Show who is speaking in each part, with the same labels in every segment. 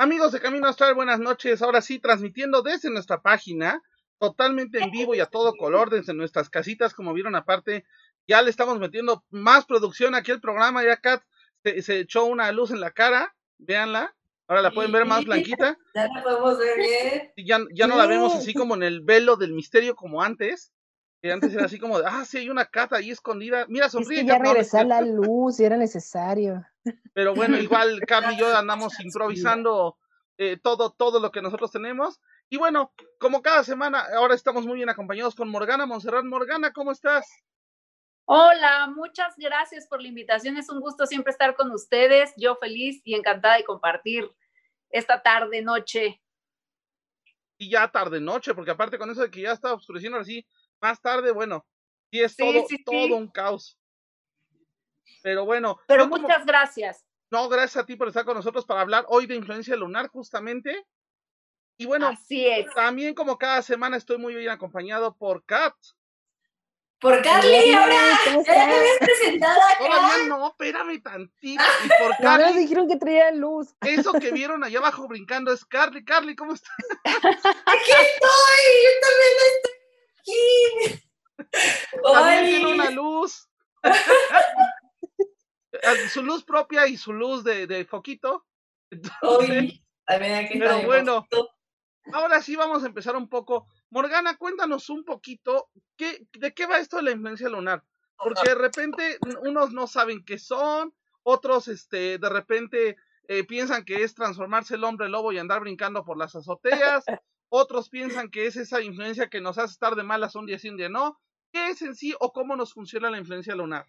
Speaker 1: Amigos de Camino Astral, buenas noches. Ahora sí, transmitiendo desde nuestra página, totalmente en vivo y a todo color, desde nuestras casitas, como vieron aparte, ya le estamos metiendo más producción aquí al programa. Ya Kat se, echó una luz en la cara, véanla. Ahora la pueden ver más blanquita.
Speaker 2: Ya la podemos ver bien.
Speaker 1: Ya, ya no la vemos así como en el velo del misterio como antes. Que antes era así como de, ah, sí, hay una cata ahí escondida. Mira, sonríe.
Speaker 3: Es que ya regresó la luz y era necesario.
Speaker 1: Pero bueno, igual Carly y yo andamos improvisando eh, todo, todo lo que nosotros tenemos. Y bueno, como cada semana, ahora estamos muy bien acompañados con Morgana Monserrat. Morgana, ¿cómo estás?
Speaker 4: Hola, muchas gracias por la invitación. Es un gusto siempre estar con ustedes. Yo feliz y encantada de compartir esta tarde, noche.
Speaker 1: Y ya tarde, noche, porque aparte con eso de que ya está oscureciendo así, más tarde, bueno, sí es todo, todo un caos. Pero bueno.
Speaker 4: Pero muchas gracias.
Speaker 1: No, gracias a ti por estar con nosotros para hablar hoy de influencia lunar, justamente. Y bueno,
Speaker 4: Así es.
Speaker 1: también como cada semana estoy muy bien acompañado por Kat.
Speaker 2: Por Carly, ahora ya me habías presentado acá.
Speaker 1: Todavía no, espérame tantito. Y por Carly.
Speaker 3: Ahora dijeron que traía luz.
Speaker 1: Eso que vieron allá abajo brincando es Carly. Carly, ¿cómo estás?
Speaker 2: Aquí estoy, yo también estoy aquí.
Speaker 1: También tiene una luz. su luz propia y su luz de, de foquito.
Speaker 2: Entonces, aquí
Speaker 1: pero bueno, ahora sí vamos a empezar un poco. Morgana, cuéntanos un poquito qué, de qué va esto de la influencia lunar. Porque de repente unos no saben qué son, otros este, de repente eh, piensan que es transformarse el hombre lobo y andar brincando por las azoteas, otros piensan que es esa influencia que nos hace estar de malas un día sí, un día no. ¿Qué es en sí o cómo nos funciona la influencia lunar?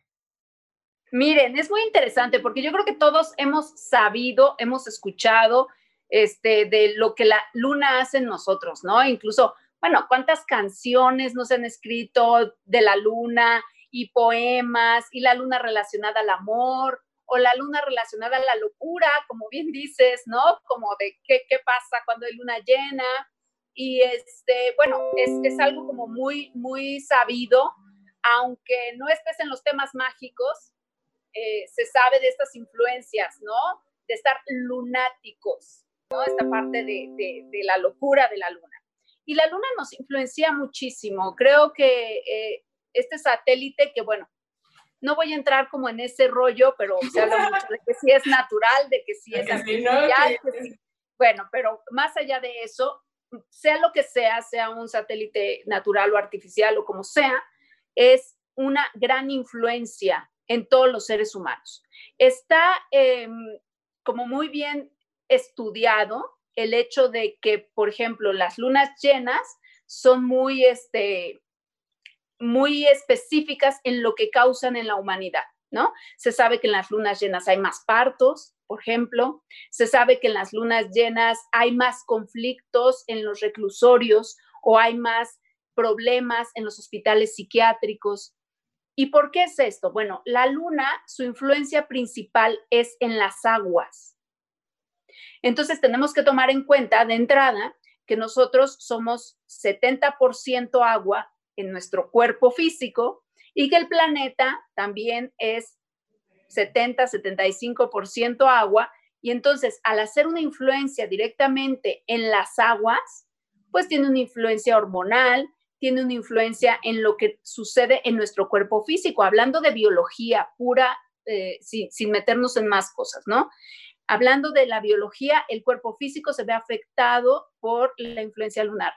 Speaker 4: Miren, es muy interesante porque yo creo que todos hemos sabido, hemos escuchado este, de lo que la luna hace en nosotros, ¿no? Incluso, bueno, cuántas canciones nos han escrito de la luna y poemas y la luna relacionada al amor o la luna relacionada a la locura, como bien dices, ¿no? Como de qué, qué pasa cuando hay luna llena. Y este, bueno, es, es algo como muy, muy sabido, aunque no estés en los temas mágicos, eh, se sabe de estas influencias, ¿no? De estar lunáticos, ¿no? Esta parte de, de, la locura de la luna. Y la luna nos influencia muchísimo. Creo que eh, este satélite, que bueno, no voy a entrar como en ese rollo, pero se habla mucho de que sí es natural, de que sí es artificial. Bueno, pero más allá de eso, sea lo que sea, sea un satélite natural o artificial o como sea, es una gran influencia en todos los seres humanos. Está em, como muy bien estudiado el hecho de que, por ejemplo, las lunas llenas son muy, este, muy específicas en lo que causan en la humanidad, ¿no? Se sabe que en las lunas llenas hay más partos, por ejemplo, se sabe que en las lunas llenas hay más conflictos en los reclusorios o hay más problemas en los hospitales psiquiátricos. ¿Y por qué es esto? Bueno, la luna, su influencia principal es en las aguas. Entonces tenemos que tomar en cuenta de entrada que nosotros somos 70% agua en nuestro cuerpo físico y que el planeta también es 70-75% agua. Y entonces, al hacer una influencia directamente en las aguas, pues tiene una influencia hormonal, tiene una influencia en lo que sucede en nuestro cuerpo físico, hablando de biología pura, eh, sin, meternos en más cosas, ¿no? Hablando de la biología, el cuerpo físico se ve afectado por la influencia lunar.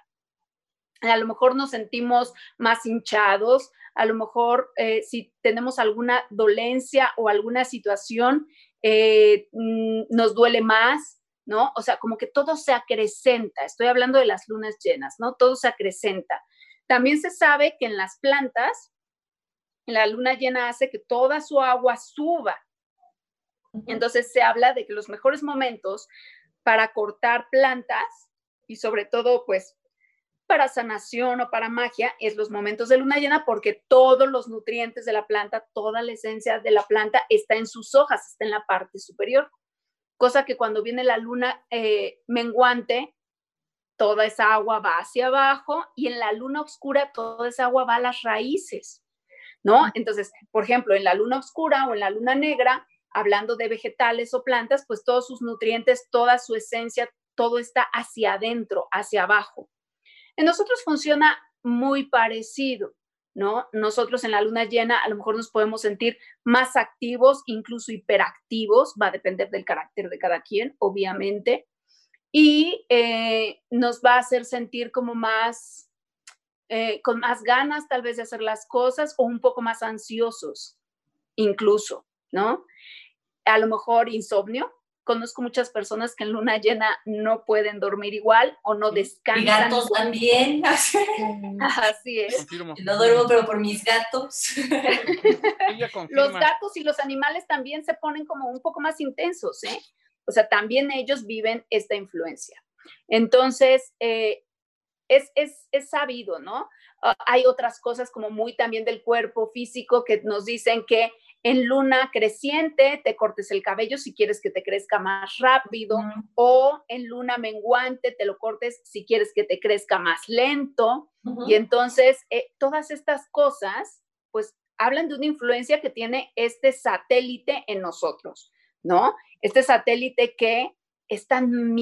Speaker 4: A lo mejor nos sentimos más hinchados, a lo mejor eh, si tenemos alguna dolencia o alguna situación, eh, mm, nos duele más, ¿no? O sea, como que todo se acrecenta. Estoy hablando de las lunas llenas, ¿no? Todo se acrecenta. También se sabe que en las plantas, la luna llena hace que toda su agua suba. Entonces se habla de que los mejores momentos para cortar plantas y sobre todo pues para sanación o para magia es los momentos de luna llena porque todos los nutrientes de la planta, toda la esencia de la planta está en sus hojas, está en la parte superior. Cosa que cuando viene la luna eh, menguante, toda esa agua va hacia abajo y en la luna oscura toda esa agua va a las raíces, ¿no? Entonces, por ejemplo, en la luna oscura o en la luna negra hablando de vegetales o plantas, pues todos sus nutrientes, toda su esencia, todo está hacia adentro, hacia abajo. En nosotros funciona muy parecido, ¿no? Nosotros en la luna llena a lo mejor nos podemos sentir más activos, incluso hiperactivos, va a depender del carácter de cada quien, obviamente, y eh, nos va a hacer sentir como más, eh, con más ganas tal vez de hacer las cosas o un poco más ansiosos, incluso, ¿no? A lo mejor insomnio, conozco muchas personas que en luna llena no pueden dormir igual o no descansan.
Speaker 2: Y gatos también.
Speaker 4: Así es.
Speaker 2: No duermo, pero por mis gatos.
Speaker 4: los gatos y los animales también se ponen como un poco más intensos, ¿eh? O sea, también ellos viven esta influencia. Entonces, eh, es, es, es, sabido, ¿no? Ah, hay otras cosas como muy también del cuerpo físico que nos dicen que en luna creciente te cortes el cabello si quieres que te crezca más rápido o en luna menguante te lo cortes si quieres que te crezca más lento. Y entonces eh, todas estas cosas pues hablan de una influencia que tiene este satélite en nosotros, ¿no? Este satélite que es tan,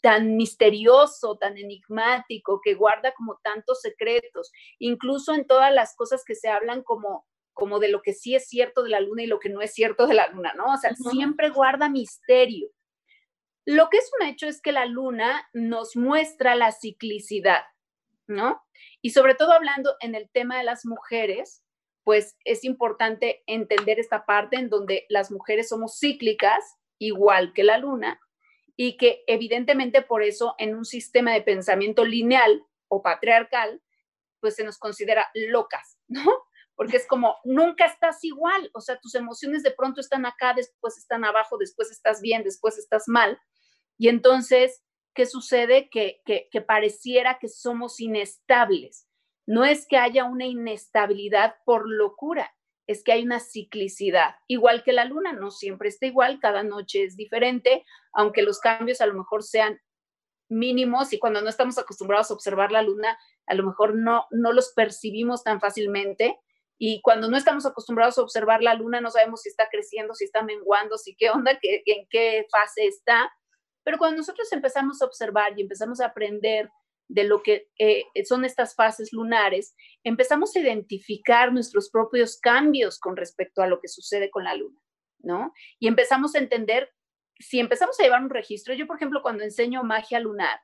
Speaker 4: tan misterioso, tan enigmático, que guarda como tantos secretos, incluso en todas las cosas que se hablan como como de lo que sí es cierto de la luna y lo que no es cierto de la luna, ¿no? O sea, siempre guarda misterio. Lo que es un hecho es que la luna nos muestra la ciclicidad, ¿no? Y sobre todo hablando en el tema de las mujeres, pues es importante entender esta parte en donde las mujeres somos cíclicas, igual que la luna, y que evidentemente por eso en un sistema de pensamiento lineal o patriarcal, pues se nos considera locas, ¿no? Porque es como, nunca estás igual, o sea, tus emociones de pronto están acá, después están abajo, después estás bien, después estás mal. Y entonces, ¿qué sucede? Que, que, pareciera que somos inestables. No es que haya una inestabilidad por locura, es que hay una ciclicidad, igual que la luna, no siempre está igual, cada noche es diferente, aunque los cambios a lo mejor sean mínimos y cuando no estamos acostumbrados a observar la luna, a lo mejor no, no los percibimos tan fácilmente, y cuando no estamos acostumbrados a observar la luna, no sabemos si está creciendo, si está menguando, si qué onda, qué, en qué fase está. Pero cuando nosotros empezamos a observar y empezamos a aprender de lo que eh, son estas fases lunares, empezamos a identificar nuestros propios cambios con respecto a lo que sucede con la luna, ¿no? Y empezamos a entender, si empezamos a llevar un registro, yo por ejemplo cuando enseño magia lunar,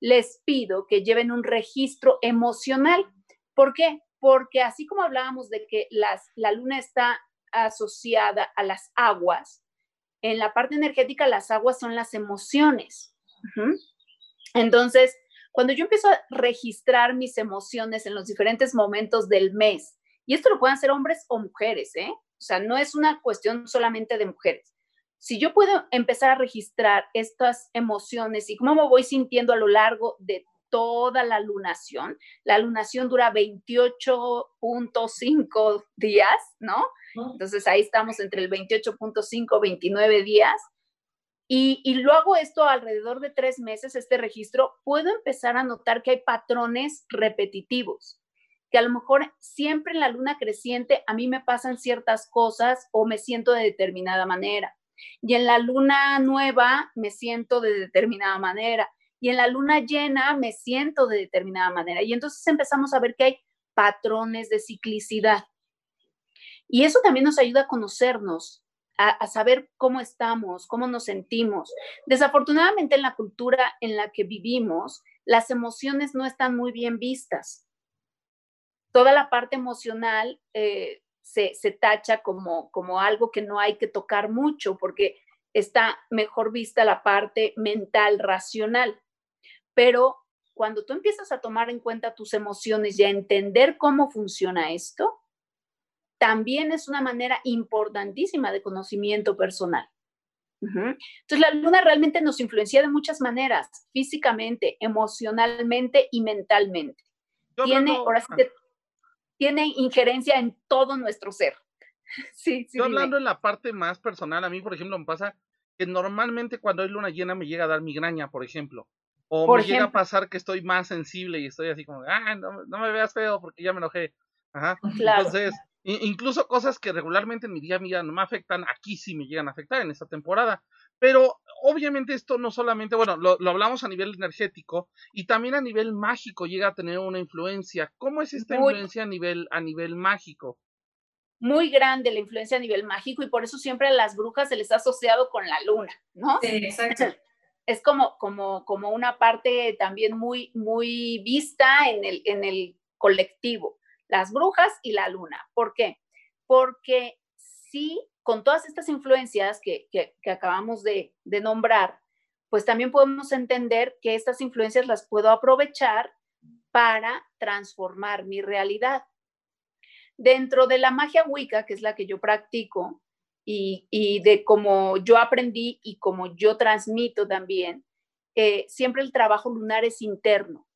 Speaker 4: les pido que lleven un registro emocional. ¿Por qué? Porque así como hablábamos de que la luna está asociada a las aguas, en la parte energética las aguas son las emociones. Entonces, cuando yo empiezo a registrar mis emociones en los diferentes momentos del mes, y esto lo pueden hacer hombres o mujeres, ¿eh? O sea, no es una cuestión solamente de mujeres. Si yo puedo empezar a registrar estas emociones y cómo me voy sintiendo a lo largo de toda la lunación. La lunación dura 28.5 días, ¿no? Entonces ahí estamos entre el 28.5, 29 días. Y, y luego esto alrededor de tres meses, este registro, puedo empezar a notar que hay patrones repetitivos, que a lo mejor siempre en la luna creciente a mí me pasan ciertas cosas o me siento de determinada manera. Y en la luna nueva me siento de determinada manera y en la luna llena me siento de determinada manera. Y entonces empezamos a ver que hay patrones de ciclicidad. Y eso también nos ayuda a conocernos, a, saber cómo estamos, cómo nos sentimos. Desafortunadamente en la cultura en la que vivimos, las emociones no están muy bien vistas. Toda la parte emocional eh, se, se, tacha como, como algo que no hay que tocar mucho porque está mejor vista la parte mental, racional. Pero cuando tú empiezas a tomar en cuenta tus emociones y a entender cómo funciona esto, también es una manera importantísima de conocimiento personal. Entonces, la luna realmente nos influencia de muchas maneras, físicamente, emocionalmente y mentalmente. tiene, ahora sí tiene injerencia en todo nuestro ser. Sí, sí,
Speaker 1: Yo hablando en la parte más personal, a mí, por ejemplo, me pasa que normalmente cuando hay luna llena me llega a dar migraña, por ejemplo. O me llega a pasar que estoy más sensible y estoy así como, ah, no, me veas feo porque ya me enojé. Ajá. Entonces, incluso cosas que regularmente en mi día a día no me afectan, aquí sí me llegan a afectar en esta temporada. Pero obviamente esto no solamente, bueno, lo, hablamos a nivel energético y también a nivel mágico llega a tener una influencia. ¿Cómo es esta influencia a nivel, a nivel mágico?
Speaker 4: Muy grande la influencia a nivel mágico y por eso siempre a las brujas se les ha asociado con la luna, ¿no?
Speaker 2: Sí, exacto.
Speaker 4: Es como, como, como una parte también muy, muy vista en el, en el colectivo, las brujas y la luna. ¿Por qué? Porque sí con todas estas influencias que, acabamos de, nombrar, pues también podemos entender que estas influencias las puedo aprovechar para transformar mi realidad. Dentro de la magia Wicca, que es la que yo practico, y, de cómo yo aprendí y cómo yo transmito también, eh, siempre el trabajo lunar es interno,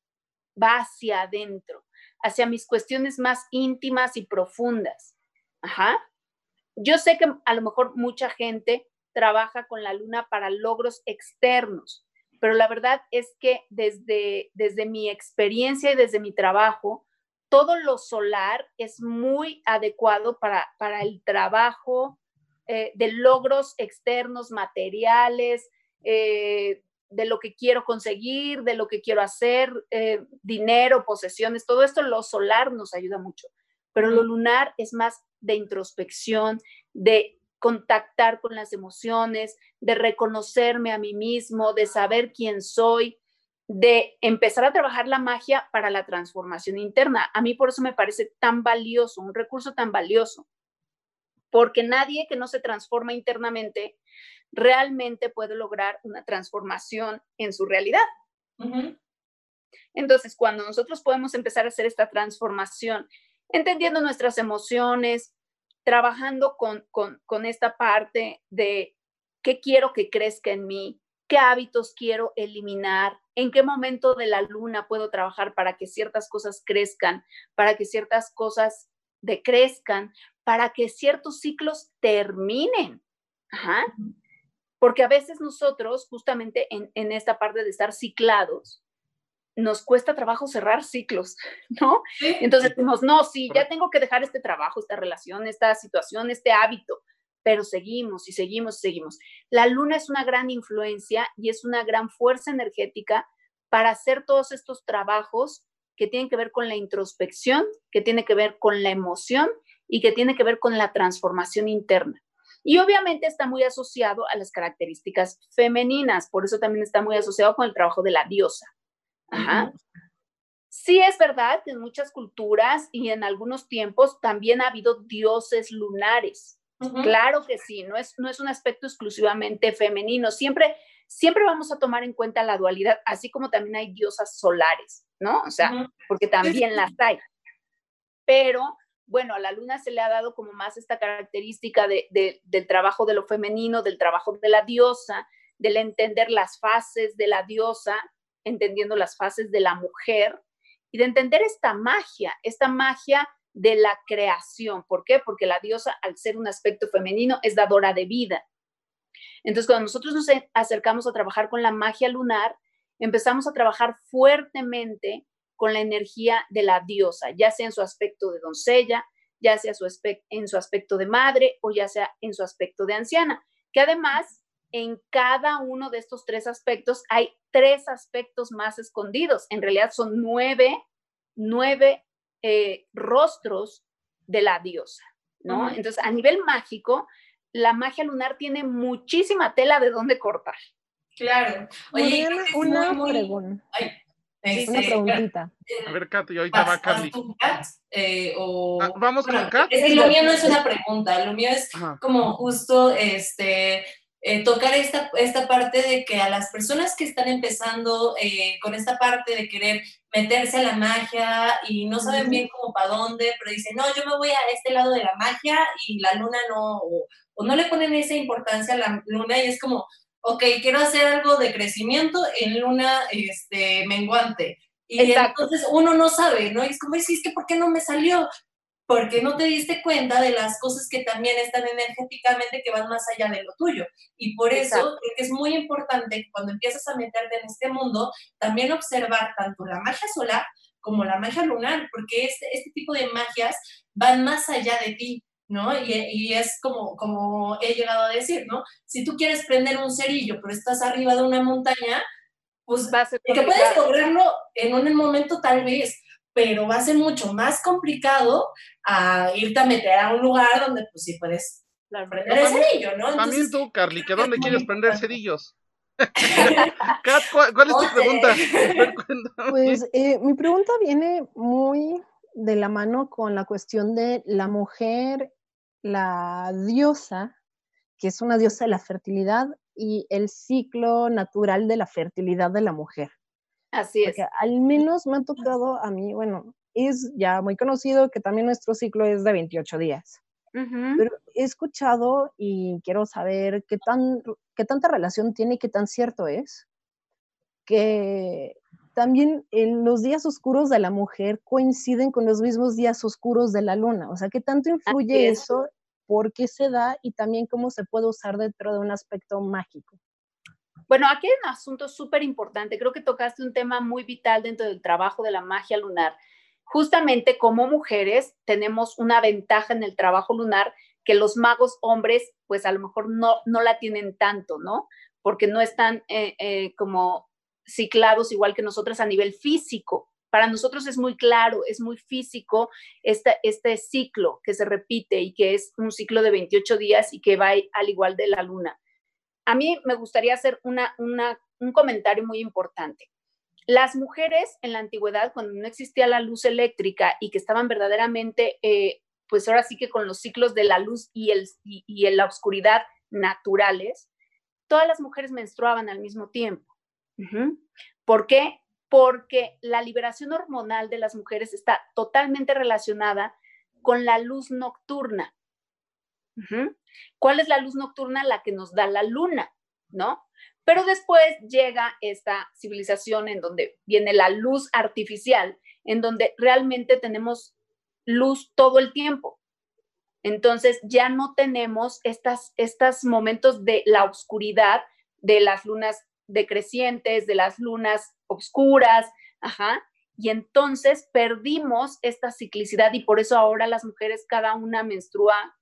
Speaker 4: va hacia adentro, hacia mis cuestiones más íntimas y profundas. Ajá. Yo sé que a lo mejor mucha gente trabaja con la luna para logros externos, pero la verdad es que desde, desde mi experiencia y desde mi trabajo, todo lo solar es muy adecuado para, para el trabajo eh, de logros externos, materiales, eh, de lo que quiero conseguir, de lo que quiero hacer, eh, dinero, posesiones, todo esto, lo solar nos ayuda mucho, pero lo lunar es más de introspección, de contactar con las emociones, de reconocerme a mí mismo, de saber quién soy, de empezar a trabajar la magia para la transformación interna. A mí por eso me parece tan valioso, un recurso tan valioso, porque nadie que no se transforma internamente realmente puede lograr una transformación en su realidad. Entonces, cuando nosotros podemos empezar a hacer esta transformación entendiendo nuestras emociones, trabajando con, con, esta parte de qué quiero que crezca en mí, qué hábitos quiero eliminar, en qué momento de la luna puedo trabajar para que ciertas cosas crezcan, para que ciertas cosas decrezcan, para que ciertos ciclos terminen. Porque a veces nosotros, justamente en, en, esta parte de estar ciclados, nos cuesta trabajo cerrar ciclos, ¿no? Entonces decimos, no, sí, ya tengo que dejar este trabajo, esta relación, esta situación, este hábito, pero seguimos y seguimos y seguimos. La luna es una gran influencia y es una gran fuerza energética para hacer todos estos trabajos que tienen que ver con la introspección, que tiene que ver con la emoción y que tiene que ver con la transformación interna. Y obviamente está muy asociado a las características femeninas, por eso también está muy asociado con el trabajo de la diosa. Sí es verdad que en muchas culturas y en algunos tiempos también ha habido dioses lunares. Claro que sí, no es, no es un aspecto exclusivamente femenino. Siempre, siempre vamos a tomar en cuenta la dualidad, así como también hay diosas solares, ¿no? O sea, porque también las hay. Pero bueno, a la luna se le ha dado como más esta característica del trabajo de lo femenino, del trabajo de la diosa, del entender las fases de la diosa entendiendo las fases de la mujer y de entender esta magia, esta magia de la creación. ¿Por qué? Porque la diosa, al ser un aspecto femenino, es dadora de vida. Entonces, cuando nosotros nos acercamos a trabajar con la magia lunar, empezamos a trabajar fuertemente con la energía de la diosa, ya sea en su aspecto de doncella, ya sea en su aspecto de madre o ya sea en su aspecto de anciana, que además en cada uno de estos tres aspectos hay tres aspectos más escondidos. En realidad son nueve, nueve eh, rostros de la diosa, ¿no? Entonces, a nivel mágico, la magia lunar tiene muchísima tela de dónde cortar.
Speaker 2: Claro.
Speaker 3: Oye, una, pregunta. una preguntita.
Speaker 1: A ver, Katy, ahorita va Carly.
Speaker 2: Eh, o,
Speaker 1: ah, Vamos con Kat.
Speaker 2: lo mío no es una pregunta, lo mío es como justo este eh, tocar esta, esta parte de que a las personas que están empezando eh, con esta parte de querer meterse a la magia y no saben bien cómo para dónde, pero dicen, no, yo me voy a este lado de la magia y la luna no, o, no le ponen esa importancia a la luna y es como, ok, quiero hacer algo de crecimiento en luna este, menguante. Y entonces uno no sabe, ¿no? Y es como, es que, ¿por qué no me salió? porque no te diste cuenta de las cosas que también están energéticamente que van más allá de lo tuyo. Y por eso creo que es muy importante cuando empiezas a meterte en este mundo, también observar tanto la magia solar como la magia lunar, porque este, este tipo de magias van más allá de ti, ¿no? Y, y, es como, como he llegado a decir, ¿no? Si tú quieres prender un cerillo, pero estás arriba de una montaña, pues va a ser que puedes lograrlo en un momento tal vez, pero va a ser mucho más complicado a irte a meter a un lugar donde pues sí puedes prender el cerillo, ¿no?
Speaker 1: también tú, Carly, ¿que dónde quieres prender cerillos? ¿cuál, es tu pregunta?
Speaker 3: Pues eh, mi pregunta viene muy de la mano con la cuestión de la mujer, la diosa, que es una diosa de la fertilidad y el ciclo natural de la fertilidad de la mujer.
Speaker 4: Así es.
Speaker 3: al menos me ha tocado a mí, bueno, es ya muy conocido que también nuestro ciclo es de 28 días. Pero he escuchado y quiero saber qué, tan, qué tanta relación tiene y qué tan cierto es que también en los días oscuros de la mujer coinciden con los mismos días oscuros de la luna. O sea, ¿qué tanto influye eso? ¿Por qué se da? Y también cómo se puede usar dentro de un aspecto mágico.
Speaker 4: Bueno, aquí hay un asunto súper importante. Creo que tocaste un tema muy vital dentro del trabajo de la magia lunar justamente como mujeres tenemos una ventaja en el trabajo lunar que los magos hombres pues a lo mejor no, no la tienen tanto, ¿no? Porque no están eh, eh, como ciclados igual que nosotras a nivel físico. Para nosotros es muy claro, es muy físico este, este ciclo que se repite y que es un ciclo de 28 días y que va al igual de la luna. A mí me gustaría hacer una, un comentario muy importante las mujeres en la antigüedad, cuando no existía la luz eléctrica y que estaban verdaderamente, eh, pues ahora sí que con los ciclos de la luz y, el, y, la oscuridad naturales, todas las mujeres menstruaban al mismo tiempo. ¿Por qué? Porque la liberación hormonal de las mujeres está totalmente relacionada con la luz nocturna. ¿Cuál es la luz nocturna? La que nos da la luna, ¿no? Pero después llega esta civilización en donde viene la luz artificial, en donde realmente tenemos luz todo el tiempo. Entonces ya no tenemos estas, estos momentos de la oscuridad, de las lunas decrecientes, de las lunas oscuras, ajá. Y entonces perdimos esta ciclicidad y por eso ahora las mujeres cada una menstrua,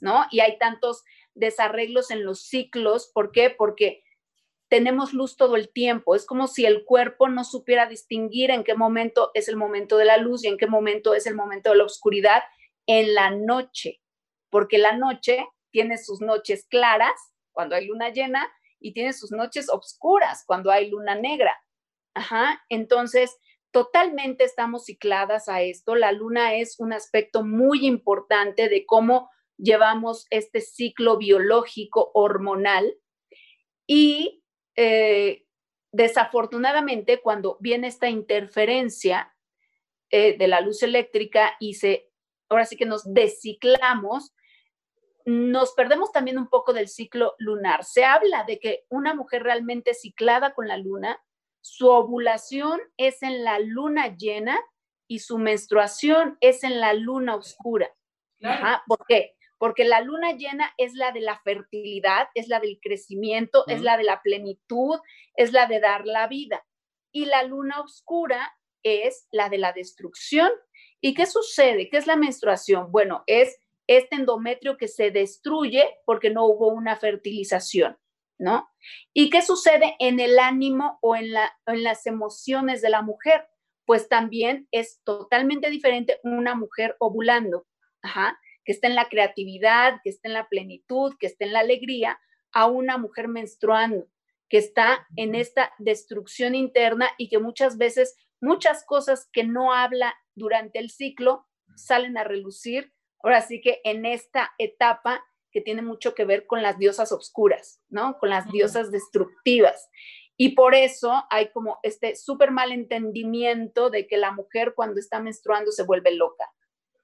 Speaker 4: ¿no? Y hay tantos desarreglos en los ciclos. ¿Por qué? Porque tenemos luz todo el tiempo. Es como si el cuerpo no supiera distinguir en qué momento es el momento de la luz y en qué momento es el momento de la oscuridad en la noche, porque la noche tiene sus noches claras cuando hay luna llena y tiene sus noches oscuras cuando hay luna negra. Ajá, entonces totalmente estamos cicladas a esto. La luna es un aspecto muy importante de cómo llevamos este ciclo biológico hormonal y eh, desafortunadamente cuando viene esta interferencia eh, de la luz eléctrica y se, ahora sí que nos desciclamos, nos perdemos también un poco del ciclo lunar. Se habla de que una mujer realmente ciclada con la luna, su ovulación es en la luna llena y su menstruación es en la luna oscura. ¿Por qué? porque la luna llena es la de la fertilidad, es la del crecimiento, es la de la plenitud, es la de dar la vida. Y la luna oscura es la de la destrucción. ¿Y qué sucede? ¿Qué es la menstruación? Bueno, es este endometrio que se destruye porque no hubo una fertilización, ¿no? ¿Y qué sucede en el ánimo o en, la, en las emociones de la mujer? Pues también es totalmente diferente una mujer ovulando. Ajá que esté en la creatividad, que esté en la plenitud, que esté en la alegría, a una mujer menstruando, que está en esta destrucción interna y que muchas veces muchas cosas que no habla durante el ciclo salen a relucir. Ahora sí que en esta etapa que tiene mucho que ver con las diosas obscuras, ¿no? Con las diosas destructivas. Y por eso hay como este súper mal entendimiento de que la mujer cuando está menstruando se vuelve loca.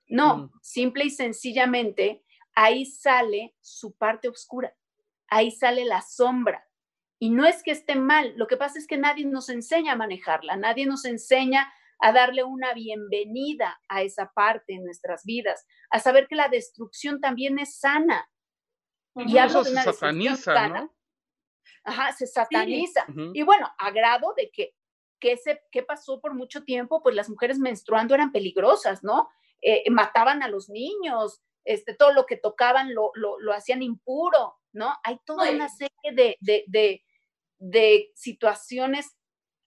Speaker 4: No, mm. simple y sencillamente ahí sale su parte oscura, ahí sale la sombra. Y no es que esté mal, lo que pasa es que nadie nos enseña a manejarla, nadie nos enseña a darle una bienvenida a esa parte en nuestras vidas, a saber que la destrucción también es sana.
Speaker 1: Y de se sataniza, ¿no?
Speaker 4: Ajá, se sataniza. Y bueno, a grado de que, que, se, que pasó por mucho tiempo, pues las mujeres menstruando eran peligrosas, ¿no? eh, mataban a los niños, este, todo lo que tocaban lo, hacían impuro, ¿no? Hay toda una serie de, de, de situaciones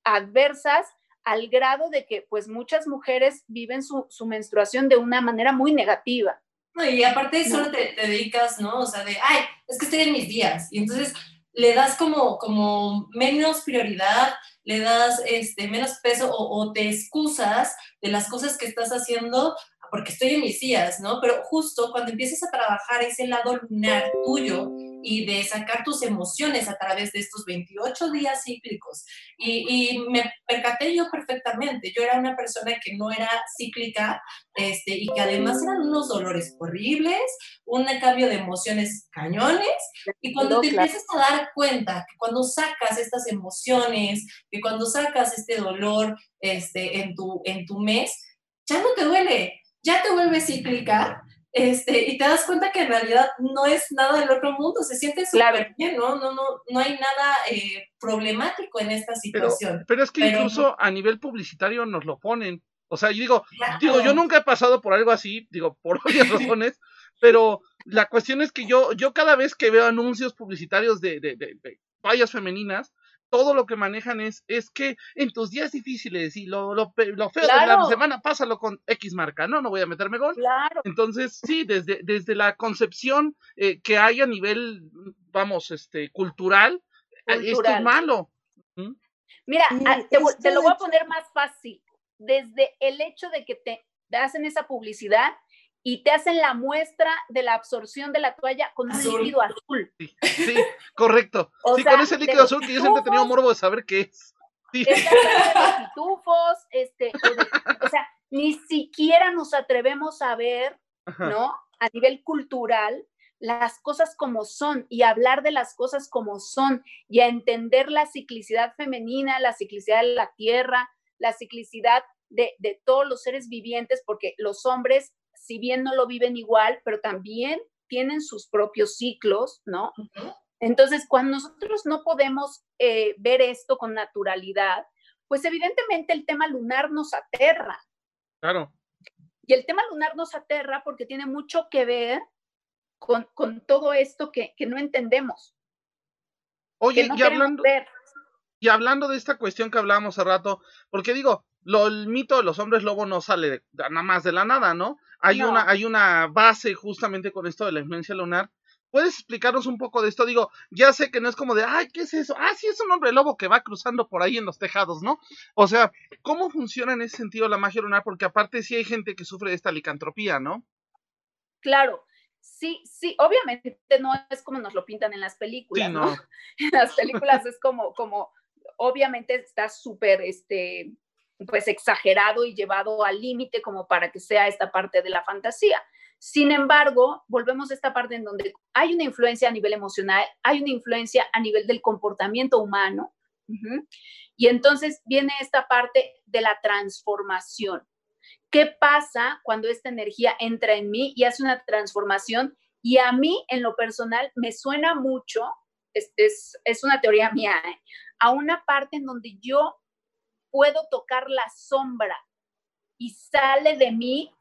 Speaker 4: adversas al grado de que pues muchas mujeres viven su, menstruación de una manera muy negativa.
Speaker 2: No, y aparte solo te, dedicas, ¿no? O sea, de, ay, es que estoy en mis días. Y entonces le das como, como menos prioridad, le das este, menos peso o, o te excusas de las cosas que estás haciendo porque estoy en mis días, ¿no? Pero justo cuando empiezas a trabajar ese lado lunar tuyo y de sacar tus emociones a través de estos 28 días cíclicos, y, me percaté yo perfectamente, yo era una persona que no era cíclica este, y que además eran unos dolores horribles, un cambio de emociones cañones, y cuando te empiezas a dar cuenta que cuando sacas estas emociones, que cuando sacas este dolor este, en, tu, en tu mes, ya no te duele, ya te vuelves cíclica este, y te das cuenta que en realidad no es nada del otro mundo, se siente súper bien, ¿no? No, no, no hay nada eh, problemático en esta situación.
Speaker 1: Pero, es que incluso a nivel publicitario nos lo ponen. O sea, yo digo, digo, yo nunca he pasado por algo así, digo, por varias razones, pero la cuestión es que yo, yo cada vez que veo anuncios publicitarios de, de, de, de fallas femeninas, todo lo que manejan es, es que en tus días difíciles y lo, lo, lo feo de la semana, pásalo con X marca, ¿no? No voy a meterme gol.
Speaker 4: Claro.
Speaker 1: Entonces, sí, desde, desde la concepción eh, que hay a nivel, vamos, este, cultural, eh, esto es malo.
Speaker 4: Mira, ah, te, lo voy a poner más fácil. Desde el hecho de que te hacen esa publicidad, y te hacen la muestra de la absorción de la toalla con un líquido azul.
Speaker 1: Sí, correcto. sí, con ese líquido azul que yo siempre he tenido morbo de saber qué es.
Speaker 4: Sí. pitufos, este, o, sea, ni siquiera nos atrevemos a ver, ¿no? A nivel cultural, las cosas como son y hablar de las cosas como son y a entender la ciclicidad femenina, la ciclicidad de la tierra, la ciclicidad de, de todos los seres vivientes, porque los hombres si bien no lo viven igual, pero también tienen sus propios ciclos, ¿no? Entonces, cuando nosotros no podemos eh, ver esto con naturalidad, pues evidentemente el tema lunar nos aterra.
Speaker 1: Claro.
Speaker 4: Y el tema lunar nos aterra porque tiene mucho que ver con, todo esto que, no entendemos.
Speaker 1: Oye, y hablando, y hablando de esta cuestión que hablábamos hace rato, porque digo, lo, el mito de los hombres lobo no sale nada más de la nada, ¿no? Hay, una, hay una base justamente con esto de la influencia lunar. ¿Puedes explicarnos un poco de esto? Digo, ya sé que no es como de, ay, ¿qué es eso? Ah, sí, es un hombre lobo que va cruzando por ahí en los tejados, ¿no? O sea, ¿cómo funciona en ese sentido la magia lunar? Porque aparte sí hay gente que sufre de esta licantropía, ¿no?
Speaker 4: Claro, sí, sí, obviamente no es como nos lo pintan en las películas, no. En las películas es como, como, obviamente está súper, este, pues exagerado y llevado al límite como para que sea esta parte de la fantasía. Sin embargo, volvemos a esta parte en donde hay una influencia a nivel emocional, hay una influencia a nivel del comportamiento humano, y entonces viene esta parte de la transformación. ¿Qué pasa cuando esta energía entra en mí y hace una transformación? Y a mí, en lo personal, me suena mucho, es, es, una teoría mía, ¿eh? A una parte en donde yo puedo tocar la sombra y sale de mí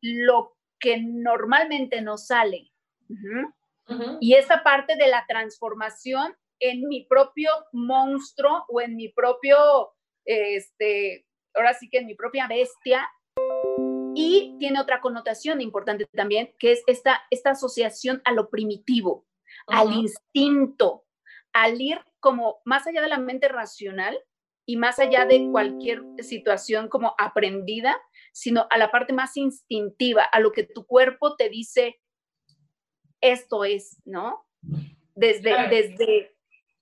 Speaker 4: lo que normalmente no sale. Y esa parte de la transformación en mi propio monstruo o en mi propio, este, ahora sí que en mi propia bestia. Y tiene otra connotación importante también, que es esta, esta asociación a lo primitivo, al instinto, al ir como más allá de la mente racional, y más allá de cualquier situación como aprendida, sino a la parte más instintiva, a lo que tu cuerpo te dice, esto es, ¿no? Desde, desde,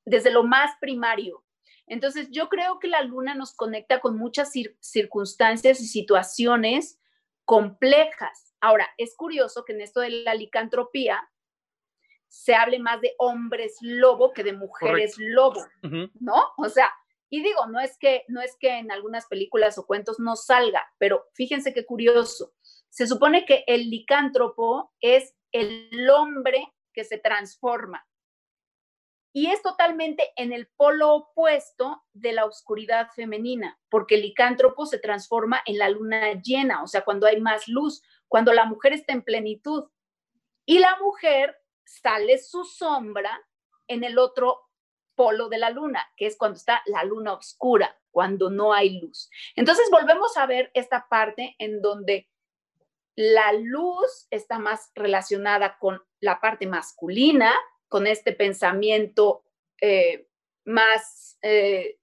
Speaker 4: desde lo más primario. Entonces, yo creo que la luna nos conecta con muchas circunstancias y situaciones complejas. Ahora, es curioso que en esto de la licantropía se hable más de hombres lobo que de mujeres lobo, ¿no? O sea, y digo, no es que no es que en algunas películas o cuentos no salga, pero fíjense qué curioso. Se supone que el licántropo es el hombre que se transforma. y es totalmente en el polo opuesto de la oscuridad femenina, porque el licántropo se transforma en la luna llena, o sea, cuando hay más luz, cuando la mujer está en plenitud. Y la mujer sale su sombra en el otro polo de la luna, que es cuando está la luna oscura, cuando no hay luz. Entonces volvemos a ver esta parte en donde la luz está más relacionada con la parte masculina con este pensamiento eh, más, eh,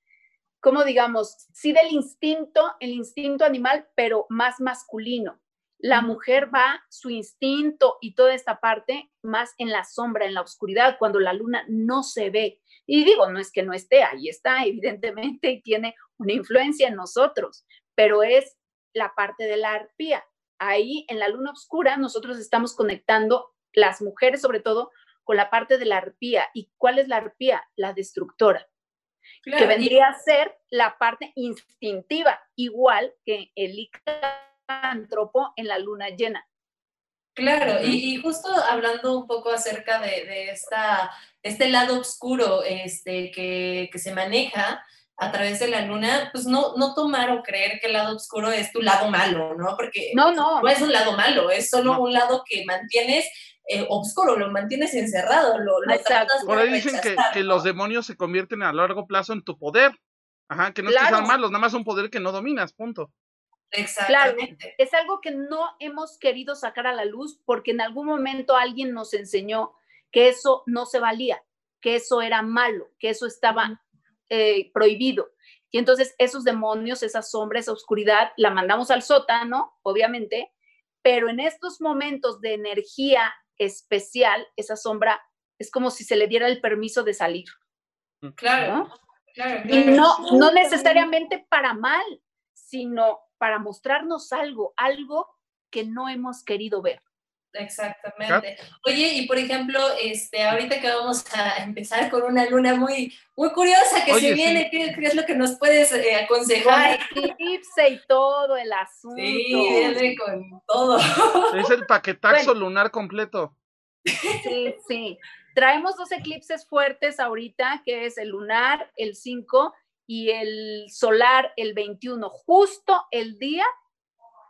Speaker 4: como digamos, sí del instinto, el instinto animal, pero más masculino. La mujer va, su instinto y toda esta parte más en la sombra, en la oscuridad, cuando la luna no se ve. Y digo, no es que no esté, ahí está, evidentemente, y tiene una influencia en nosotros, pero es la parte de la arpía. Ahí en la luna oscura nosotros estamos conectando, las mujeres sobre todo, con la parte de la arpía. ¿Y cuál es la arpía? La destructora. que vendría a ser la parte instintiva, igual que el licántropo en la luna llena.
Speaker 2: Claro, y, justo hablando un poco acerca de, esta, este lado oscuro este, que, se maneja a través de la luna, pues no, no tomar o creer que el lado oscuro es tu lado malo, ¿no? Porque
Speaker 4: no, no.
Speaker 2: no es un lado malo, es solo un lado que mantienes eh, oscuro, lo mantienes encerrado, lo, lo
Speaker 1: Por ahí dicen que, los demonios se convierten a largo plazo en tu poder. Ajá, que no es que sean malos, nada más un poder que no dominas, punto.
Speaker 2: Exactamente.
Speaker 4: es algo que no hemos querido sacar a la luz porque en algún momento alguien nos enseñó que eso no se valía, que eso era malo, que eso estaba eh, prohibido. Y entonces esos demonios, esa sombra, esa oscuridad, la mandamos al sótano, obviamente, pero en estos momentos de energía especial, esa sombra es como si se le diera el permiso de salir.
Speaker 2: Mm, claro.
Speaker 4: Y no, no necesariamente para mal, sino para mostrarnos algo, algo que no hemos querido ver.
Speaker 2: Exactamente. Oye, y por ejemplo, este, ahorita que vamos a empezar con una luna muy, muy curiosa que se viene, ¿qué, es lo que nos puedes eh, aconsejar?
Speaker 4: Eclipse y todo el asunto.
Speaker 2: Sí, viene con todo.
Speaker 1: Es el paquetazo lunar completo.
Speaker 4: Sí, sí. Traemos dos eclipses fuertes ahorita, que es el lunar, el 5, y el solar, el 21, justo el día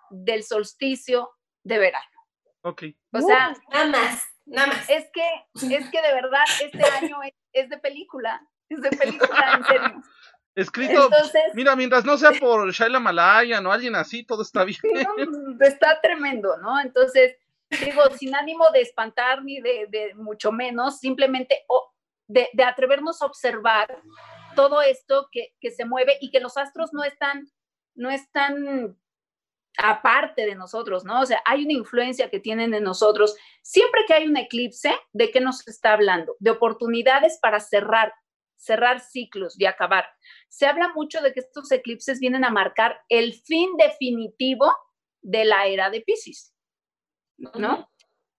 Speaker 4: del solsticio de verano.
Speaker 1: Ok.
Speaker 4: O sea,
Speaker 2: nada más, nada más.
Speaker 4: Es que, es que de verdad este año es, de película, es de película, en serio.
Speaker 1: Escrito, mira, mientras no sea por Shaila Malaya o alguien así, todo está bien.
Speaker 4: está tremendo, ¿no? Entonces, digo, sin ánimo de espantar ni de, mucho menos, simplemente de, atrevernos a observar todo esto que, que, se mueve y que los astros no están, no están aparte de nosotros, ¿no? O sea, hay una influencia que tienen en nosotros. Siempre que hay un eclipse, ¿de qué nos está hablando? De oportunidades para cerrar, cerrar ciclos y acabar. Se habla mucho de que estos eclipses vienen a marcar el fin definitivo de la era de Pisces, ¿no?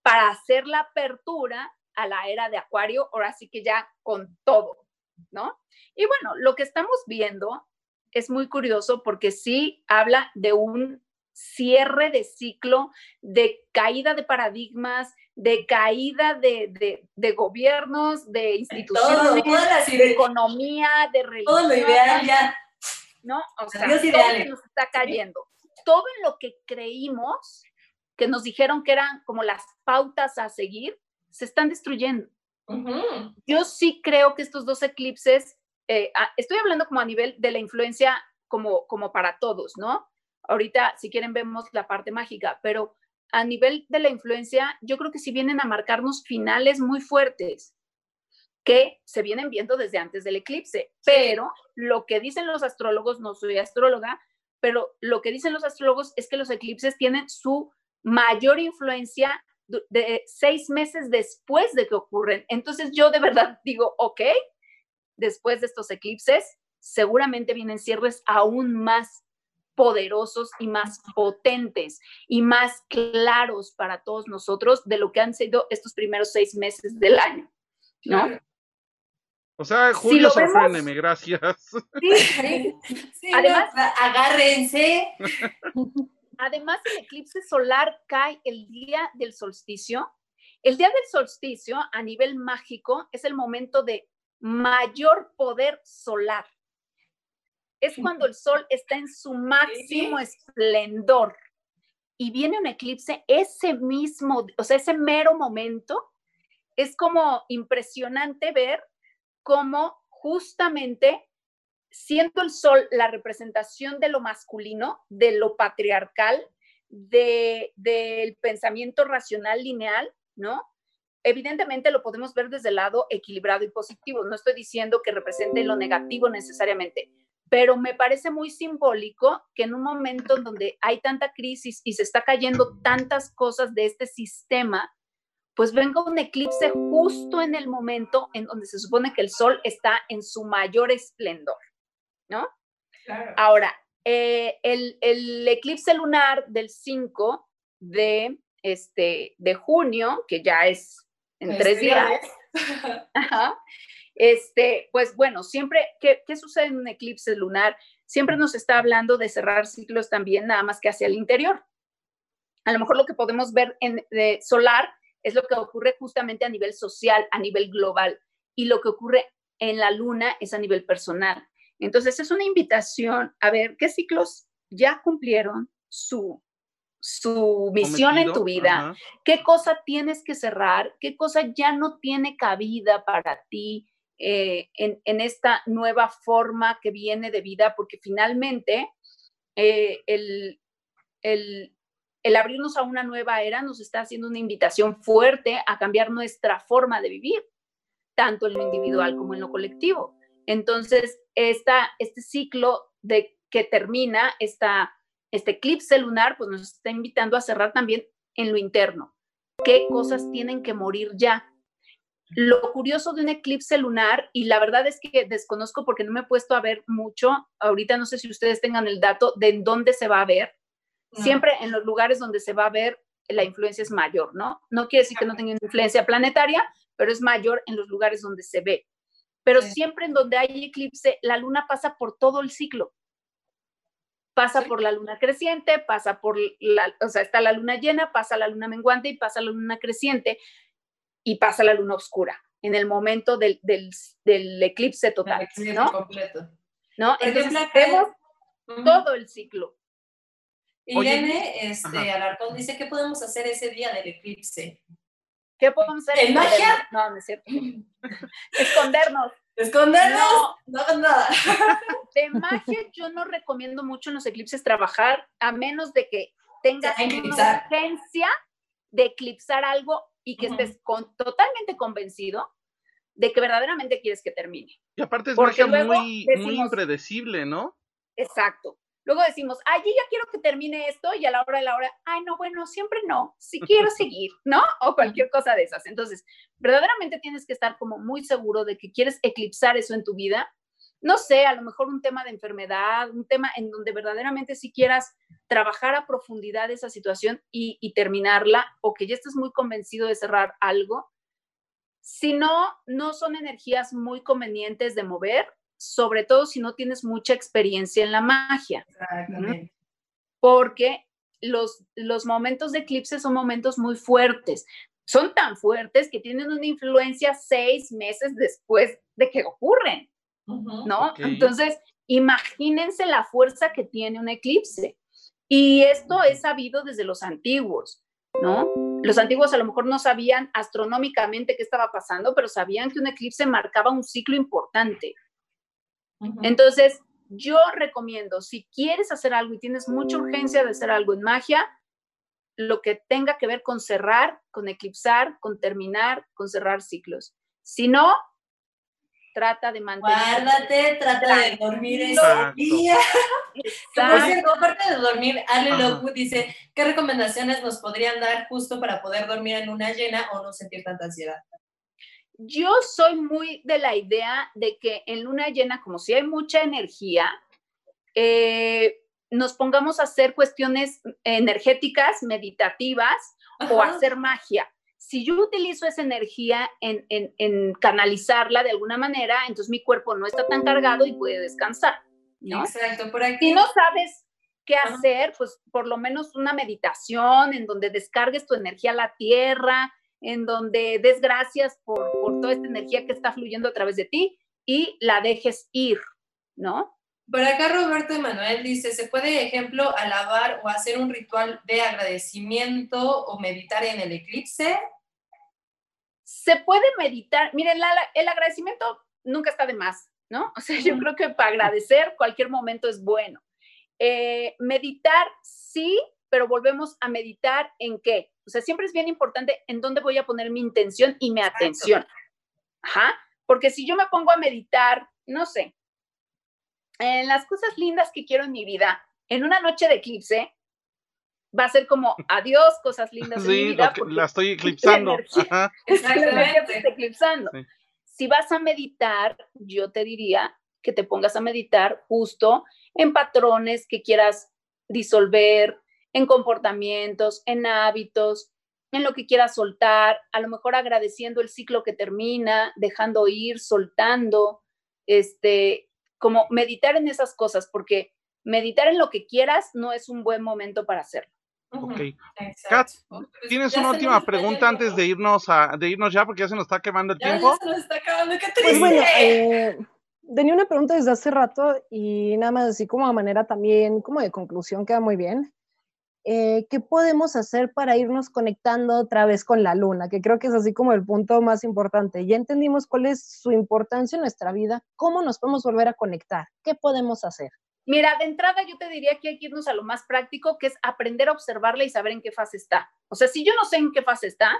Speaker 4: Para hacer la apertura a la era de Acuario, ahora sí que ya con todo, ¿no? Y bueno, lo que estamos viendo es muy curioso porque sí habla de un cierre de ciclo, de caída de paradigmas, de caída de, gobiernos, de instituciones, de economía, de religión.
Speaker 2: Todo lo ideal ya.
Speaker 4: ¿No? O sea, todo que nos está cayendo. Todo en lo que creímos, que nos dijeron que eran como las pautas a seguir, se están destruyendo. Yo sí creo que estos dos eclipses, eh, estoy hablando como a nivel de la influencia como, como para todos, ¿no? Ahorita, si quieren, vemos la parte mágica, pero a nivel de la influencia, yo creo que sí vienen a marcarnos finales muy fuertes que se vienen viendo desde antes del eclipse, pero lo que dicen los astrólogos, no soy astróloga, pero lo que dicen los astrólogos es que los eclipses tienen su mayor influencia de seis meses después de que ocurren. Entonces yo de verdad digo, ok, después de estos eclipses, seguramente vienen cierres aún más poderosos y más potentes y más claros para todos nosotros de lo que han sido estos primeros seis meses del año, ¿no?
Speaker 1: O sea, Julio, sorpréndeme, gracias.
Speaker 2: Sí, sí. además, agárrense.
Speaker 4: Además, el eclipse solar cae el día del solsticio. El día del solsticio, a nivel mágico, es el momento de mayor poder solar. Es cuando el sol está en su máximo esplendor y viene un eclipse, ese mismo, o sea, ese mero momento, es como impresionante ver cómo justamente siendo el sol la representación de lo masculino, de lo patriarcal, del pensamiento racional lineal, ¿no? Evidentemente lo podemos ver desde el lado equilibrado y positivo. No estoy diciendo que represente lo negativo necesariamente, pero me parece muy simbólico que en un momento en donde hay tanta crisis y se está cayendo tantas cosas de este sistema, pues venga un eclipse justo en el momento en donde se supone que el sol está en su mayor esplendor, ¿no? Ahora, eh, el, eclipse lunar del 5 de, este, de junio, que ya es en tres días, este, pues bueno, siempre, ¿qué, ¿qué sucede en un eclipse lunar? Siempre nos está hablando de cerrar ciclos también, nada más que hacia el interior. A lo mejor lo que podemos ver en de solar es lo que ocurre justamente a nivel social, a nivel global, y lo que ocurre en la luna es a nivel personal. Entonces es una invitación a ver qué ciclos ya cumplieron su, su misión en tu vida, qué cosa tienes que cerrar, qué cosa ya no tiene cabida para ti eh, en, esta nueva forma que viene de vida, porque finalmente eh, el, el abrirnos a una nueva era nos está haciendo una invitación fuerte a cambiar nuestra forma de vivir, tanto en lo individual como en lo colectivo. Entonces, esta, este ciclo de que termina esta, este eclipse lunar, pues nos está invitando a cerrar también en lo interno. ¿Qué cosas tienen que morir ya? Lo curioso de un eclipse lunar, y la verdad es que desconozco porque no me he puesto a ver mucho, ahorita no sé si ustedes tengan el dato de en dónde se va a ver, Siempre en los lugares donde se va a ver la influencia es mayor, ¿no? No quiere decir que no tenga influencia planetaria, pero es mayor en los lugares donde se ve. Pero siempre en donde hay eclipse, la luna pasa por todo el ciclo. Pasa por la luna creciente, pasa por la, o sea, está la luna llena, pasa la luna menguante y pasa la luna creciente y pasa la luna oscura en el momento del, eclipse total, ¿no?
Speaker 2: Completo.
Speaker 4: ¿No? Entonces vemos todo el ciclo.
Speaker 2: Irene este, Alarcón dice, ¿qué podemos hacer ese día del eclipse?
Speaker 4: ¿Qué podemos hacer?
Speaker 2: ¿En magia?
Speaker 4: No, no es cierto. Escondernos.
Speaker 2: Escondernos. No, hagas nada.
Speaker 4: De magia yo no recomiendo mucho en los eclipses trabajar, a menos de que tengas una urgencia de eclipsar algo y que estés totalmente convencido de que verdaderamente quieres que termine.
Speaker 1: Y aparte es magia muy, muy impredecible, ¿no?
Speaker 4: Exacto. Luego decimos, ay, yo ya quiero que termine esto y a la hora de la hora, ay, no, bueno, siempre no, si quiero seguir, ¿no? O cualquier cosa de esas. Entonces, verdaderamente tienes que estar como muy seguro de que quieres eclipsar eso en tu vida. No sé, a lo mejor un tema de enfermedad, un tema en donde verdaderamente si quieras trabajar a profundidad esa situación y, y terminarla, o que ya estés muy convencido de cerrar algo. Si no, no son energías muy convenientes de mover, sobre todo si no tienes mucha experiencia en la magia. Porque los, los momentos de eclipse son momentos muy fuertes. Son tan fuertes que tienen una influencia seis meses después de que ocurren, ¿no? Entonces, imagínense la fuerza que tiene un eclipse. Y esto es sabido desde los antiguos, ¿no? Los antiguos a lo mejor no sabían astronómicamente qué estaba pasando, pero sabían que un eclipse marcaba un ciclo importante. Entonces, yo recomiendo, si quieres hacer algo y tienes mucha urgencia de hacer algo en magia, lo que tenga que ver con cerrar, con eclipsar, con terminar, con cerrar ciclos. Si no, trata de mantener.
Speaker 2: Guárdate, trata de dormir ese día. aparte de dormir, Ale Lockwood dice, ¿qué recomendaciones nos podrían dar justo para poder dormir en luna llena o no sentir tanta ansiedad?
Speaker 4: Yo soy muy de la idea de que en luna llena, como si hay mucha energía, eh, nos pongamos a hacer cuestiones energéticas, meditativas o hacer magia. Si yo utilizo esa energía en, canalizarla de alguna manera, entonces mi cuerpo no está tan cargado y puede descansar.
Speaker 2: Exacto, por aquí.
Speaker 4: Si no sabes qué hacer, pues por lo menos una meditación en donde descargues tu energía a la tierra, en donde des gracias por, por toda esta energía que está fluyendo a través de ti y la dejes ir, ¿no?
Speaker 2: Por acá Roberto Emanuel dice, ¿se puede, ejemplo, alabar o hacer un ritual de agradecimiento o meditar en el eclipse?
Speaker 4: Se puede meditar, miren, el agradecimiento nunca está de más, ¿no? O sea, yo creo que para agradecer cualquier momento es bueno. Eh, meditar, sí, pero volvemos a meditar en qué. O sea, siempre es bien importante en dónde voy a poner mi intención y mi atención. Ajá, porque si yo me pongo a meditar, no sé, en las cosas lindas que quiero en mi vida, en una noche de eclipse, va a ser como adiós, cosas lindas en mi vida.
Speaker 1: la estoy eclipsando.
Speaker 4: eclipsando. Si vas a meditar, yo te diría que te pongas a meditar justo en patrones que quieras disolver, en comportamientos, en hábitos, en lo que quieras soltar, a lo mejor agradeciendo el ciclo que termina, dejando ir, soltando, este, como meditar en esas cosas, porque meditar en lo que quieras no es un buen momento para hacerlo.
Speaker 1: Ok. Kat, ¿tienes una última pregunta antes de irnos a, de irnos ya? Porque ya se nos está quemando el tiempo.
Speaker 2: Ya se nos está acabando, qué
Speaker 3: triste. Pues bueno, eh, tenía una pregunta desde hace rato y nada más así como a manera también, como de conclusión, queda muy bien. Eh, ¿Qué podemos hacer para irnos conectando otra vez con la luna? Que creo que es así como el punto más importante. Ya entendimos cuál es su importancia en nuestra vida, cómo nos podemos volver a conectar, qué podemos hacer.
Speaker 4: Mira, de entrada yo te diría que hay que irnos a lo más práctico, que es aprender a observarla y saber en qué fase está. O sea, si yo no sé en qué fase está,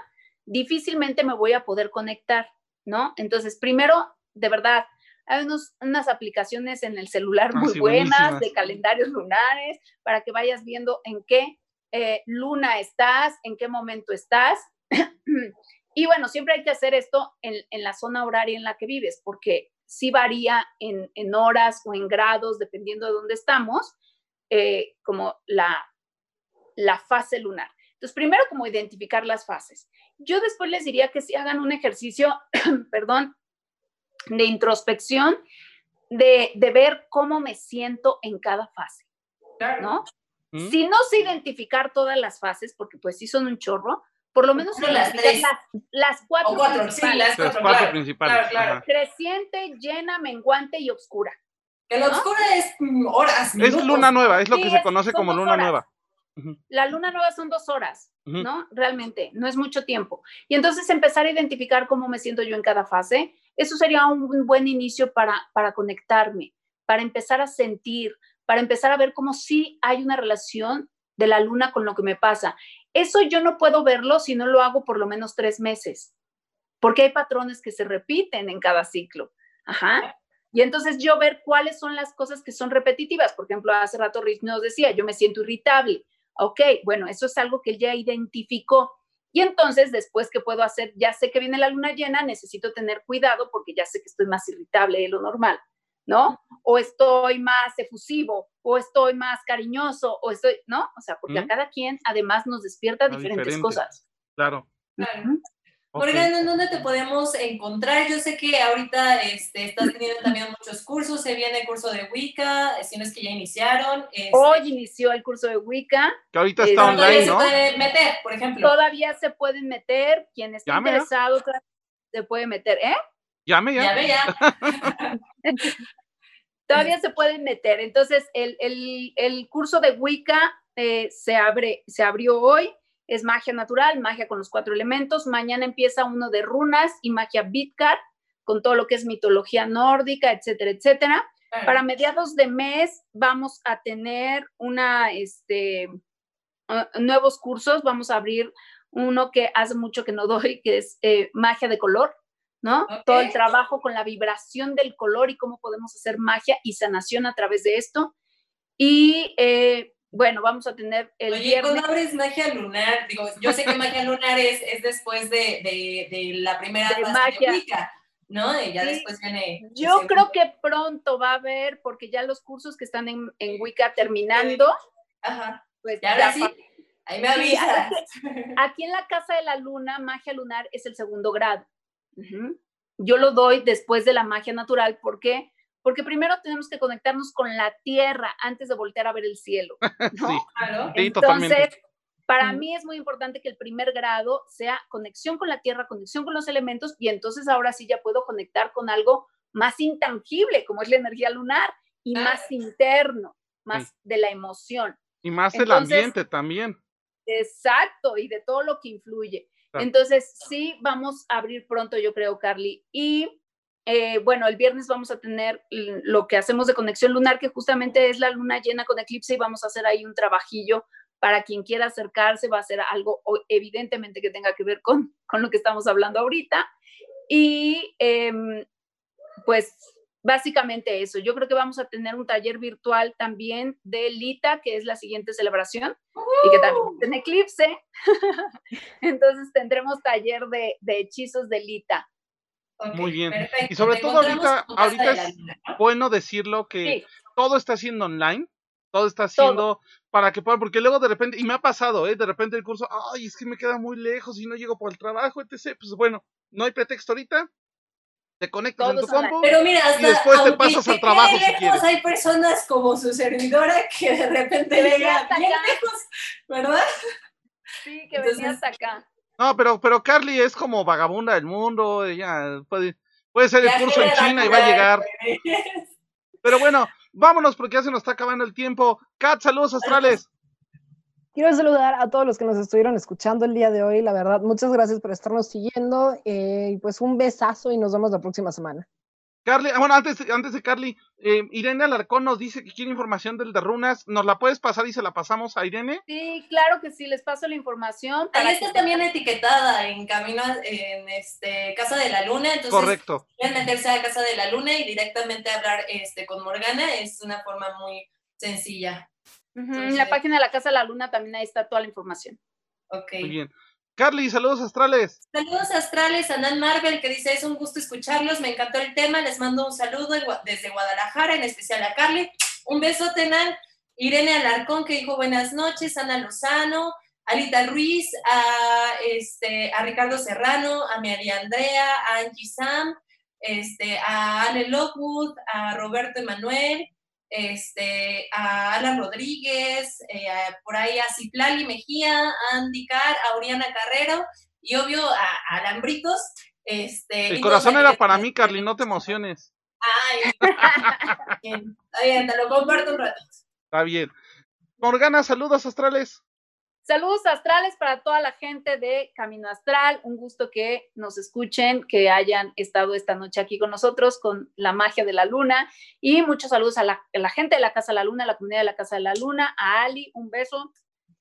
Speaker 4: difícilmente me voy a poder conectar, ¿no? Entonces, primero, de verdad, hay unas aplicaciones en el celular ah, muy buenas de calendarios lunares para que vayas viendo en qué eh, luna estás, en qué momento estás. y bueno, siempre hay que hacer esto en, la zona horaria en la que vives, porque sí varía en, horas o en grados, dependiendo de dónde estamos, eh, como la, la fase lunar. Entonces, primero como identificar las fases. Yo después les diría que si hagan un ejercicio, perdón, de introspección, de, ver cómo me siento en cada fase, ¿no? ¿Mm? Si no sé identificar todas las fases, porque pues sí son un chorro, por lo menos
Speaker 2: las,
Speaker 4: las, cuatro,
Speaker 2: principales. las cuatro, principales.
Speaker 4: Creciente, llena, menguante y oscura.
Speaker 2: Que la oscura es mm, horas.
Speaker 1: Es luna nueva, es lo que se conoce como luna nueva.
Speaker 4: La luna nueva son dos horas, ¿no? Realmente, no es mucho tiempo. Y entonces empezar a identificar cómo me siento yo en cada fase, eso sería un buen inicio para, para conectarme, para empezar a sentir, para empezar a ver cómo sí hay una relación de la luna con lo que me pasa. Eso yo no puedo verlo si no lo hago por lo menos tres meses, porque hay patrones que se repiten en cada ciclo. Ajá. Y entonces yo ver cuáles son las cosas que son repetitivas. Por ejemplo, hace rato Rich nos decía, yo me siento irritable. Ok, bueno, eso es algo que él ya identificó. Y entonces, después, ¿qué puedo hacer? Ya sé que viene la luna llena, necesito tener cuidado porque ya sé que estoy más irritable de lo normal, ¿no? O estoy más efusivo, o estoy más cariñoso, o estoy, ¿no? O sea, porque a cada quien además nos despierta diferentes cosas.
Speaker 2: Claro. Morgan, ¿en dónde te podemos encontrar? Yo sé que ahorita este, estás teniendo también muchos cursos, se viene el curso de Wicca, si no es que ya iniciaron. Este
Speaker 4: Hoy inició el curso de Wicca.
Speaker 1: Que ahorita está online,
Speaker 2: todavía se puede meter, por ejemplo.
Speaker 4: Todavía se pueden meter, quien está interesado se puede meter, ¿eh?
Speaker 1: Llame ya.
Speaker 2: Llame ya.
Speaker 4: todavía se pueden meter. Entonces, el, el, el curso de Wicca eh, se, abre, se abrió hoy es magia natural, magia con los cuatro elementos. Mañana empieza uno de runas y magia Bitcar, con todo lo que es mitología nórdica, etcétera, etcétera. Para mediados de mes vamos a tener una, este, nuevos cursos. Vamos a abrir uno que hace mucho que no doy, que es eh, magia de color, ¿no? Todo el trabajo con la vibración del color y cómo podemos hacer magia y sanación a través de esto. Y eh, bueno, vamos a tener el
Speaker 2: Oye,
Speaker 4: viernes.
Speaker 2: ¿cómo abres magia lunar? Digo, yo sé que magia lunar es, es después de, de, de, la primera
Speaker 4: de magia.
Speaker 2: ¿no? Y ya después viene...
Speaker 4: Yo creo que pronto va a haber, porque ya los cursos que están en, en Wicca terminando,
Speaker 2: Ajá. pues ya, ahora sí, ahí me avisas.
Speaker 4: aquí en la Casa de la Luna, magia lunar es el segundo grado. Yo lo doy después de la magia natural, ¿por qué? Porque primero tenemos que conectarnos con la tierra antes de voltear a ver el cielo. ¿no?
Speaker 2: claro.
Speaker 4: Entonces, Para mí es muy importante que el primer grado sea conexión con la Tierra, conexión con los elementos, y entonces ahora sí ya puedo conectar con algo más intangible, como es la energía lunar, y más interno, más de la emoción.
Speaker 1: Y más del ambiente también.
Speaker 4: Exacto, y de todo lo que influye. Entonces, sí, vamos a abrir pronto, yo creo, Carly. Y eh, bueno, el viernes vamos a tener lo que hacemos de conexión lunar, que justamente es la luna llena con eclipse, y vamos a hacer ahí un trabajillo para quien quiera acercarse, va a ser algo evidentemente que tenga que ver con, con lo que estamos hablando ahorita. Y em, pues básicamente eso. Yo creo que vamos a tener un taller virtual también de Lita, que es la siguiente celebración, y que también tiene eclipse. Entonces tendremos taller de, hechizos de Lita.
Speaker 1: Muy bien. Y sobre todo ahorita, ahorita es bueno decirlo que todo está siendo online, todo está siendo para que puedan, porque luego de repente, y me ha pasado, ¿eh? de repente el curso, ay, es que me queda muy lejos y no llego por el trabajo, etc. Pues bueno, no hay pretexto ahorita, te conectas en tu compu
Speaker 2: Pero mira,
Speaker 1: y después te pasas al trabajo si quieres.
Speaker 2: Hay personas como su servidora que de repente llega bien lejos, ¿verdad?
Speaker 4: Sí, que venía hasta acá.
Speaker 1: No, pero, pero Carly es como vagabunda del mundo, ella puede, puede ser el curso en China y va a llegar. Pero bueno, vámonos porque ya se nos está acabando el tiempo. Kat, saludos astrales.
Speaker 3: Quiero saludar a todos los que nos estuvieron escuchando el día de hoy. La verdad, muchas gracias por estarnos siguiendo. Eh, pues un besazo y nos vemos la próxima semana.
Speaker 1: Carly, ah, bueno, antes, antes de Carly, eh, Irene Alarcón nos dice que quiere información del de runas. ¿Nos la puedes pasar y se la pasamos a Irene?
Speaker 4: Sí, claro que sí, les paso la información.
Speaker 2: Ahí está también etiquetada en camino en este Casa de la Luna. Entonces,
Speaker 1: Correcto.
Speaker 2: Pueden meterse a Casa de la Luna y directamente hablar este, con Morgana. Es una forma muy sencilla
Speaker 4: en la página de la Casa de la Luna también ahí está toda la información.
Speaker 2: Ok.
Speaker 1: Muy bien. Carly, saludos astrales.
Speaker 2: Saludos astrales a Nan Marvel que dice, es un gusto escucharlos, me encantó el tema, les mando un saludo desde Guadalajara, en especial a Carly. Un besote, Nan. Irene Alarcón que dijo buenas noches, Ana Lozano, Alita Ruiz, a, este, a Ricardo Serrano, a María Andrea, a Angie Sam, este, a Ale Lockwood, a Roberto Emanuel, este, a Alan Rodríguez, eh, por ahí a Citlali Mejía, a Andy Carr, a Oriana Carrero y obvio a, Alambritos. Este,
Speaker 1: El corazón era para mí, Carly, no te emociones.
Speaker 2: Ay, está bien, te lo comparto un ratito.
Speaker 1: Está bien. Morgana, saludos astrales.
Speaker 4: Saludos astrales para toda la gente de Camino Astral. Un gusto que nos escuchen, que hayan estado esta noche aquí con nosotros con la magia de la luna. Y muchos saludos a la, gente de la Casa de la Luna, a la comunidad de la Casa de la Luna, a Ali, un beso.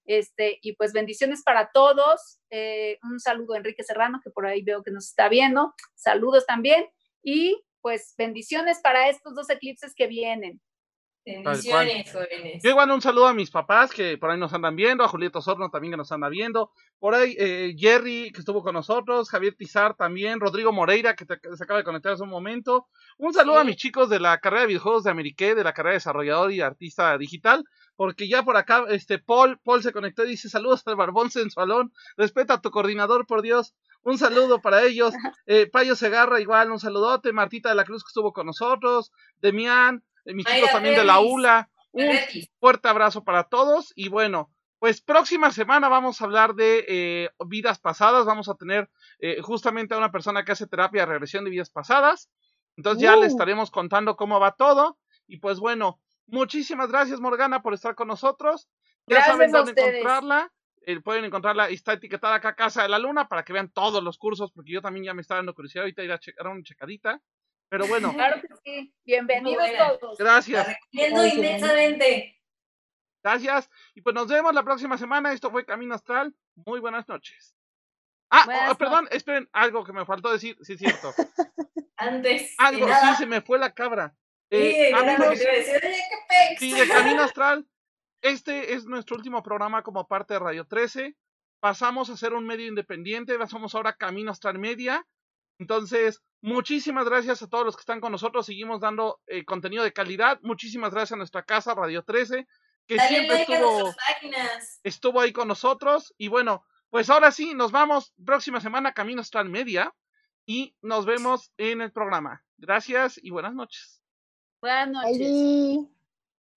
Speaker 4: Este, y pues bendiciones para todos. Eh, un saludo a Enrique Serrano, que por ahí veo que nos está viendo. Saludos también. Y pues bendiciones para estos dos eclipses que vienen.
Speaker 2: Bendiciones, jóvenes.
Speaker 1: Yo igual un saludo a mis papás que por ahí nos andan viendo, a Julieta Osorno también que nos anda viendo, por ahí eh, Jerry que estuvo con nosotros, Javier Tizar también, Rodrigo Moreira que, se acaba de conectar hace un momento. Un saludo a mis chicos de la carrera de videojuegos de Ameriqué, de la carrera de desarrollador y artista digital, porque ya por acá este Paul, Paul se conectó y dice saludos al barbón sensualón, respeta a tu coordinador, por Dios. Un saludo para ellos. Eh, Payo Segarra igual, un saludote. Martita de la Cruz que estuvo con nosotros. Demián, mis chicos también de la ULA. Un fuerte abrazo para todos. Y bueno, pues próxima semana vamos a hablar de eh, vidas pasadas, vamos a tener eh, justamente a una persona que hace terapia de regresión de vidas pasadas, entonces ya les uh. estaremos contando cómo va todo. Y pues bueno, muchísimas gracias Morgana por estar con nosotros, ya saben dónde encontrarla, eh, pueden encontrarla, está etiquetada acá Casa de la Luna para que vean todos los cursos, porque yo también ya me estaba dando curiosidad, ahorita ir a checar una checadita. Pero bueno.
Speaker 4: Claro que sí. Bienvenidos todos.
Speaker 1: Gracias.
Speaker 2: inmensamente.
Speaker 1: Gracias. Y pues nos vemos la próxima semana. Esto fue Camino Astral. Muy buenas noches. Ah, oh, perdón, esperen, algo que me faltó decir, sí es cierto.
Speaker 2: Antes.
Speaker 1: Algo, sí, se me fue la cabra.
Speaker 2: Eh,
Speaker 1: sí, de Camino Astral. Este es nuestro último programa como parte de Radio 13. Pasamos a ser un medio independiente, somos ahora Camino Astral Media. Entonces, muchísimas gracias a todos los que están con nosotros. Seguimos dando eh, contenido de calidad. Muchísimas gracias a nuestra casa, Radio 13, que siempre estuvo, estuvo ahí con nosotros. Y bueno, pues ahora sí, nos vamos próxima semana Camino Astral Media y nos vemos en el programa. Gracias y buenas noches.
Speaker 4: Buenas noches.